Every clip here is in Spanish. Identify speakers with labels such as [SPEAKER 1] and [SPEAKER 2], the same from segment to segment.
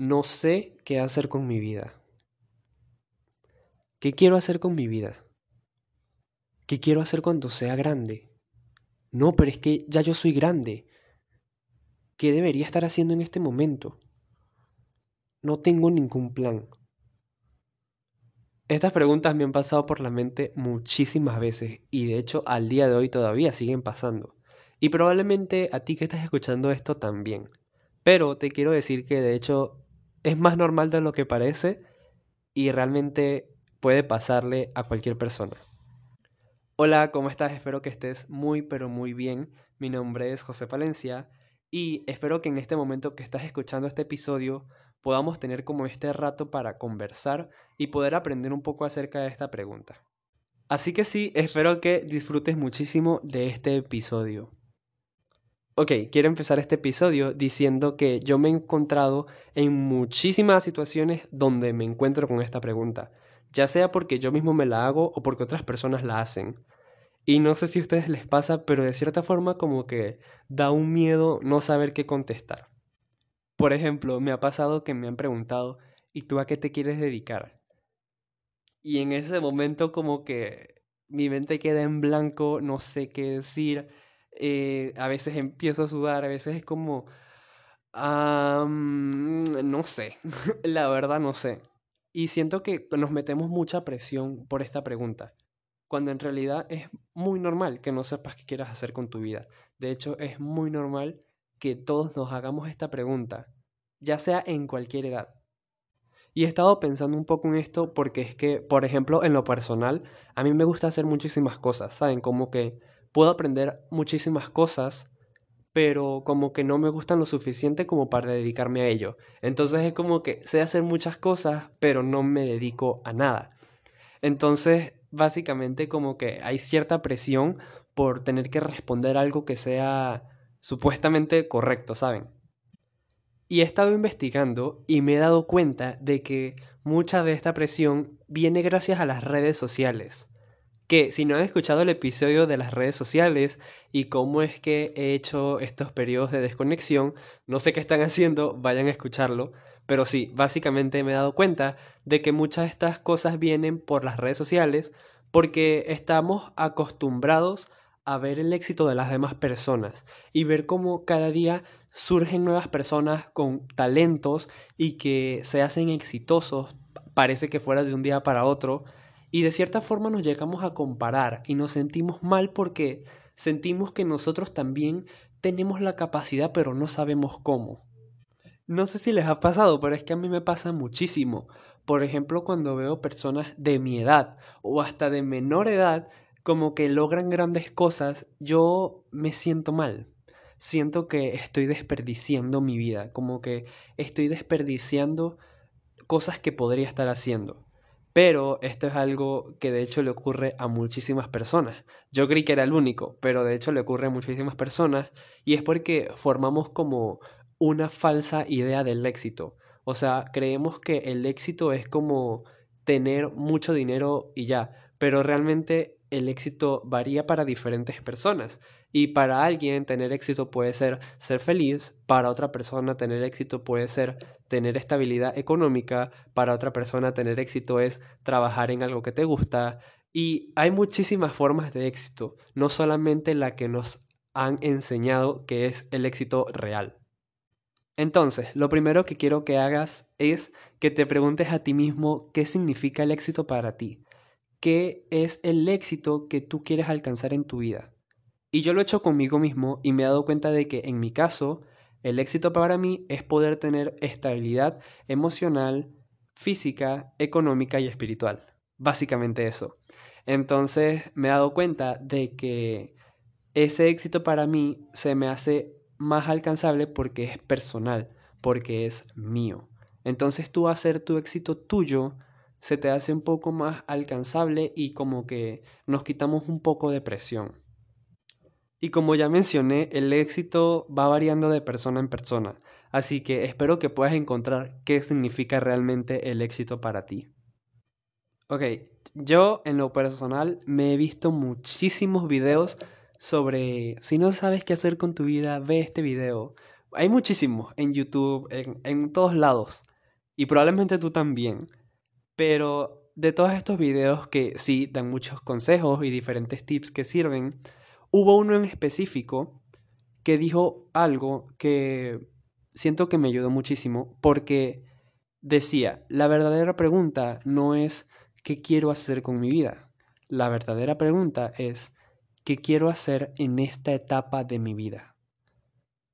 [SPEAKER 1] No sé qué hacer con mi vida. ¿Qué quiero hacer con mi vida? ¿Qué quiero hacer cuando sea grande? No, pero es que ya yo soy grande. ¿Qué debería estar haciendo en este momento? No tengo ningún plan. Estas preguntas me han pasado por la mente muchísimas veces y de hecho al día de hoy todavía siguen pasando. Y probablemente a ti que estás escuchando esto también. Pero te quiero decir que de hecho es más normal de lo que parece y realmente puede pasarle a cualquier persona. Hola, ¿cómo estás? Espero que estés muy pero muy bien. Mi nombre es José Palencia y espero que en este momento que estás escuchando este episodio podamos tener como este rato para conversar y poder aprender un poco acerca de esta pregunta. Así que sí, espero que disfrutes muchísimo de este episodio. Ok, quiero empezar este episodio diciendo que yo me he encontrado en muchísimas situaciones donde me encuentro con esta pregunta, ya sea porque yo mismo me la hago o porque otras personas la hacen. Y no sé si a ustedes les pasa, pero de cierta forma como que da un miedo no saber qué contestar. Por ejemplo, me ha pasado que me han preguntado, ¿y tú a qué te quieres dedicar? Y en ese momento como que mi mente queda en blanco, no sé qué decir eh, a veces empiezo a sudar, a veces es como, no sé, la verdad no sé. Y siento que nos metemos mucha presión por esta pregunta, cuando en realidad es muy normal que no sepas qué quieras hacer con tu vida. De hecho, es muy normal que todos nos hagamos esta pregunta, ya sea en cualquier edad. Y he estado pensando un poco en esto porque es que, por ejemplo, en lo personal, a mí me gusta hacer muchísimas cosas, ¿saben? Como que puedo aprender muchísimas cosas, pero como que no me gustan lo suficiente como para dedicarme a ello. Entonces es como que sé hacer muchas cosas, pero no me dedico a nada. Entonces, básicamente como que hay cierta presión por tener que responder algo que sea supuestamente correcto, ¿saben? Y he estado investigando y me he dado cuenta de que mucha de esta presión viene gracias a las redes sociales que si no han escuchado el episodio de las redes sociales y cómo es que he hecho estos periodos de desconexión, no sé qué están haciendo, vayan a escucharlo. Pero sí, básicamente me he dado cuenta de que muchas de estas cosas vienen por las redes sociales porque estamos acostumbrados a ver el éxito de las demás personas y ver cómo cada día surgen nuevas personas con talentos y que se hacen exitosos, parece que fuera de un día para otro, y de cierta forma nos llegamos a comparar y nos sentimos mal porque sentimos que nosotros también tenemos la capacidad pero no sabemos cómo. No sé si les ha pasado, pero es que a mí me pasa muchísimo. Por ejemplo, cuando veo personas de mi edad o hasta de menor edad como que logran grandes cosas, yo me siento mal. Siento que estoy desperdiciando mi vida, como que estoy desperdiciando cosas que podría estar haciendo. Pero esto es algo que de hecho le ocurre a muchísimas personas. Yo creí que era el único, pero de hecho le ocurre a muchísimas personas y es porque formamos como una falsa idea del éxito. O sea, creemos que el éxito es como tener mucho dinero y ya, pero realmente el éxito varía para diferentes personas. Y para alguien tener éxito puede ser ser feliz, para otra persona tener éxito puede ser tener estabilidad económica, para otra persona tener éxito es trabajar en algo que te gusta. Y hay muchísimas formas de éxito, no solamente la que nos han enseñado que es el éxito real. Entonces, lo primero que quiero que hagas es que te preguntes a ti mismo qué significa el éxito para ti qué es el éxito que tú quieres alcanzar en tu vida. Y yo lo he hecho conmigo mismo y me he dado cuenta de que en mi caso, el éxito para mí es poder tener estabilidad emocional, física, económica y espiritual. Básicamente eso. Entonces me he dado cuenta de que ese éxito para mí se me hace más alcanzable porque es personal, porque es mío. Entonces tú hacer tu éxito tuyo se te hace un poco más alcanzable y como que nos quitamos un poco de presión. Y como ya mencioné, el éxito va variando de persona en persona, así que espero que puedas encontrar qué significa realmente el éxito para ti. Ok, yo en lo personal me he visto muchísimos videos sobre si no sabes qué hacer con tu vida, ve este video. Hay muchísimos en YouTube, en, en todos lados. Y probablemente tú también. Pero de todos estos videos que sí dan muchos consejos y diferentes tips que sirven, hubo uno en específico que dijo algo que siento que me ayudó muchísimo porque decía, la verdadera pregunta no es ¿qué quiero hacer con mi vida? La verdadera pregunta es ¿qué quiero hacer en esta etapa de mi vida?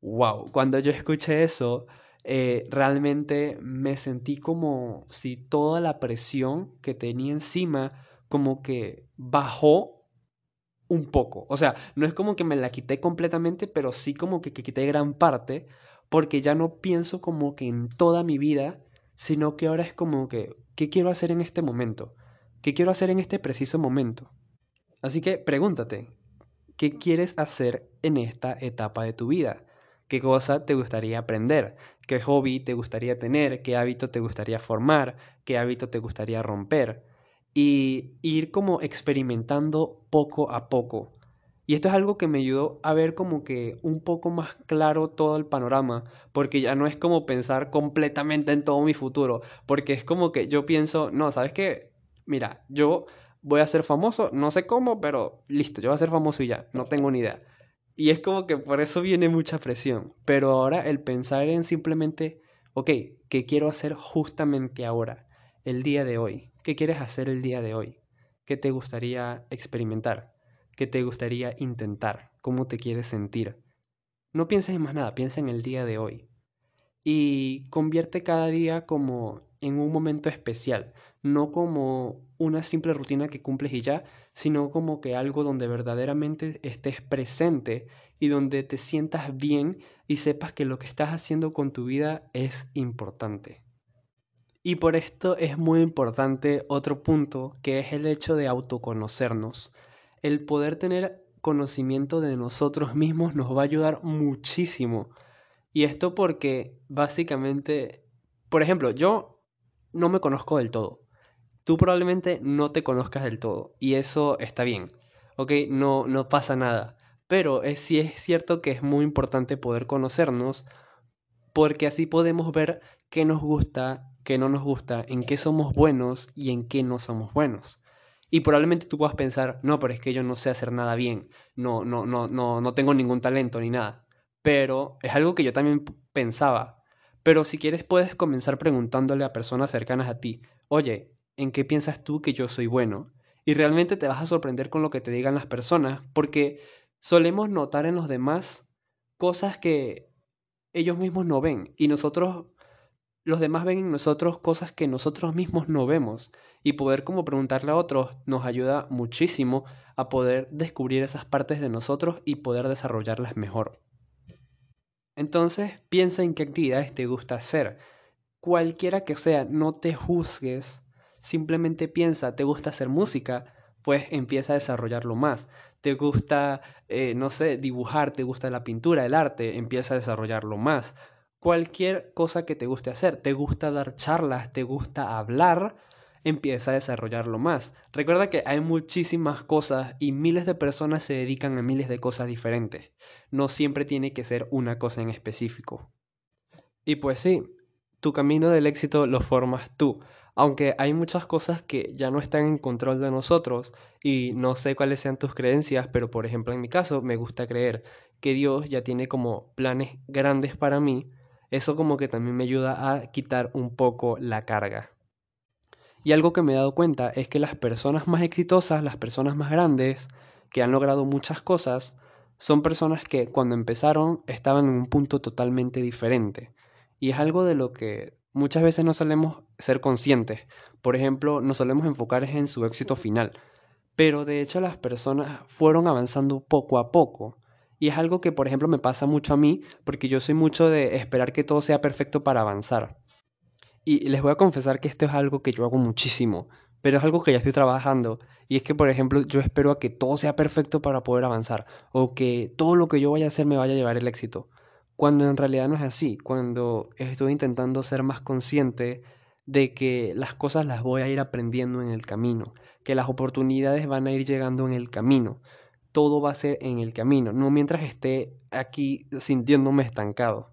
[SPEAKER 1] Wow, cuando yo escuché eso, eh, realmente me sentí como si toda la presión que tenía encima como que bajó un poco. O sea, no es como que me la quité completamente, pero sí como que, que quité gran parte, porque ya no pienso como que en toda mi vida, sino que ahora es como que, ¿qué quiero hacer en este momento? ¿Qué quiero hacer en este preciso momento? Así que pregúntate, ¿qué quieres hacer en esta etapa de tu vida? ¿Qué cosa te gustaría aprender? ¿Qué hobby te gustaría tener? ¿Qué hábito te gustaría formar? ¿Qué hábito te gustaría romper? Y ir como experimentando poco a poco. Y esto es algo que me ayudó a ver como que un poco más claro todo el panorama, porque ya no es como pensar completamente en todo mi futuro, porque es como que yo pienso, no, ¿sabes qué? Mira, yo voy a ser famoso, no sé cómo, pero listo, yo voy a ser famoso y ya, no tengo ni idea. Y es como que por eso viene mucha presión. Pero ahora el pensar en simplemente, ok, ¿qué quiero hacer justamente ahora, el día de hoy? ¿Qué quieres hacer el día de hoy? ¿Qué te gustaría experimentar? ¿Qué te gustaría intentar? ¿Cómo te quieres sentir? No pienses en más nada, piensa en el día de hoy. Y convierte cada día como en un momento especial, no como una simple rutina que cumples y ya, sino como que algo donde verdaderamente estés presente y donde te sientas bien y sepas que lo que estás haciendo con tu vida es importante. Y por esto es muy importante otro punto, que es el hecho de autoconocernos. El poder tener conocimiento de nosotros mismos nos va a ayudar muchísimo. Y esto porque básicamente, por ejemplo, yo no me conozco del todo tú probablemente no te conozcas del todo y eso está bien, ¿ok? No, no pasa nada. Pero es, sí es cierto que es muy importante poder conocernos porque así podemos ver qué nos gusta, qué no nos gusta, en qué somos buenos y en qué no somos buenos. Y probablemente tú puedas pensar, no, pero es que yo no sé hacer nada bien, no, no, no, no, no tengo ningún talento ni nada. Pero es algo que yo también pensaba. Pero si quieres puedes comenzar preguntándole a personas cercanas a ti, oye, en qué piensas tú que yo soy bueno. Y realmente te vas a sorprender con lo que te digan las personas, porque solemos notar en los demás cosas que ellos mismos no ven. Y nosotros, los demás ven en nosotros cosas que nosotros mismos no vemos. Y poder como preguntarle a otros nos ayuda muchísimo a poder descubrir esas partes de nosotros y poder desarrollarlas mejor. Entonces, piensa en qué actividades te gusta hacer. Cualquiera que sea, no te juzgues Simplemente piensa, ¿te gusta hacer música? Pues empieza a desarrollarlo más. ¿Te gusta, eh, no sé, dibujar? ¿Te gusta la pintura, el arte? Empieza a desarrollarlo más. Cualquier cosa que te guste hacer. ¿Te gusta dar charlas? ¿Te gusta hablar? Empieza a desarrollarlo más. Recuerda que hay muchísimas cosas y miles de personas se dedican a miles de cosas diferentes. No siempre tiene que ser una cosa en específico. Y pues sí, tu camino del éxito lo formas tú aunque hay muchas cosas que ya no están en control de nosotros y no sé cuáles sean tus creencias, pero por ejemplo en mi caso me gusta creer que Dios ya tiene como planes grandes para mí, eso como que también me ayuda a quitar un poco la carga. Y algo que me he dado cuenta es que las personas más exitosas, las personas más grandes, que han logrado muchas cosas, son personas que cuando empezaron estaban en un punto totalmente diferente. Y es algo de lo que muchas veces no solemos ser conscientes. Por ejemplo, nos solemos enfocar en su éxito final. Pero de hecho las personas fueron avanzando poco a poco. Y es algo que, por ejemplo, me pasa mucho a mí, porque yo soy mucho de esperar que todo sea perfecto para avanzar. Y les voy a confesar que esto es algo que yo hago muchísimo, pero es algo que ya estoy trabajando. Y es que, por ejemplo, yo espero a que todo sea perfecto para poder avanzar, o que todo lo que yo vaya a hacer me vaya a llevar el éxito cuando en realidad no es así, cuando estoy intentando ser más consciente de que las cosas las voy a ir aprendiendo en el camino, que las oportunidades van a ir llegando en el camino, todo va a ser en el camino, no mientras esté aquí sintiéndome estancado.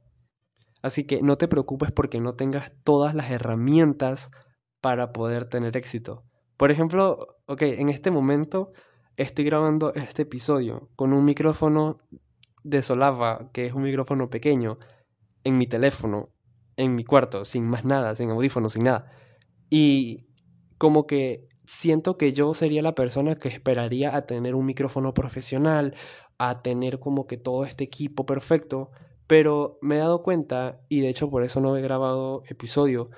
[SPEAKER 1] Así que no te preocupes porque no tengas todas las herramientas para poder tener éxito. Por ejemplo, ok, en este momento estoy grabando este episodio con un micrófono de solava, que es un micrófono pequeño, en mi teléfono, en mi cuarto, sin más nada, sin audífonos, sin nada. Y como que siento que yo sería la persona que esperaría a tener un micrófono profesional, a tener como que todo este equipo perfecto, pero me he dado cuenta, y de hecho por eso no he grabado episodio,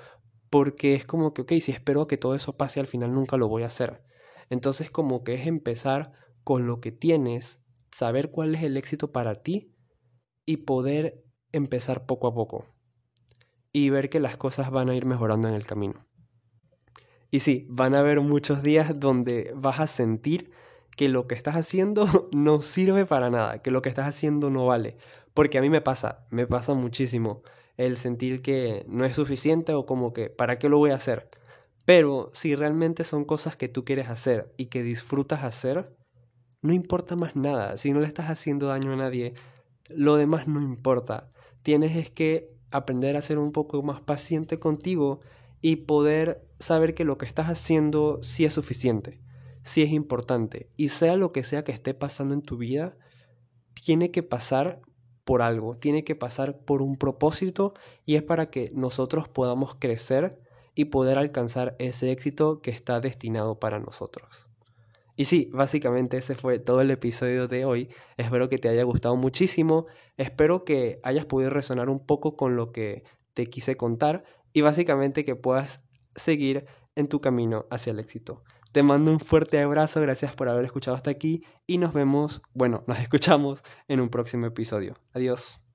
[SPEAKER 1] porque es como que, ok, si espero que todo eso pase al final nunca lo voy a hacer. Entonces como que es empezar con lo que tienes, saber cuál es el éxito para ti y poder empezar poco a poco y ver que las cosas van a ir mejorando en el camino. Y sí, van a haber muchos días donde vas a sentir que lo que estás haciendo no sirve para nada, que lo que estás haciendo no vale. Porque a mí me pasa, me pasa muchísimo el sentir que no es suficiente o como que, ¿para qué lo voy a hacer? Pero si realmente son cosas que tú quieres hacer y que disfrutas hacer, no importa más nada. Si no le estás haciendo daño a nadie, lo demás no importa. Tienes es que aprender a ser un poco más paciente contigo y poder saber que lo que estás haciendo sí es suficiente, sí es importante. Y sea lo que sea que esté pasando en tu vida, tiene que pasar por algo, tiene que pasar por un propósito y es para que nosotros podamos crecer y poder alcanzar ese éxito que está destinado para nosotros. Y sí, básicamente ese fue todo el episodio de hoy. Espero que te haya gustado muchísimo. Espero que hayas podido resonar un poco con lo que te quise contar y básicamente que puedas seguir en tu camino hacia el éxito. Te mando un fuerte abrazo, gracias por haber escuchado hasta aquí y nos vemos, bueno, nos escuchamos en un próximo episodio. Adiós.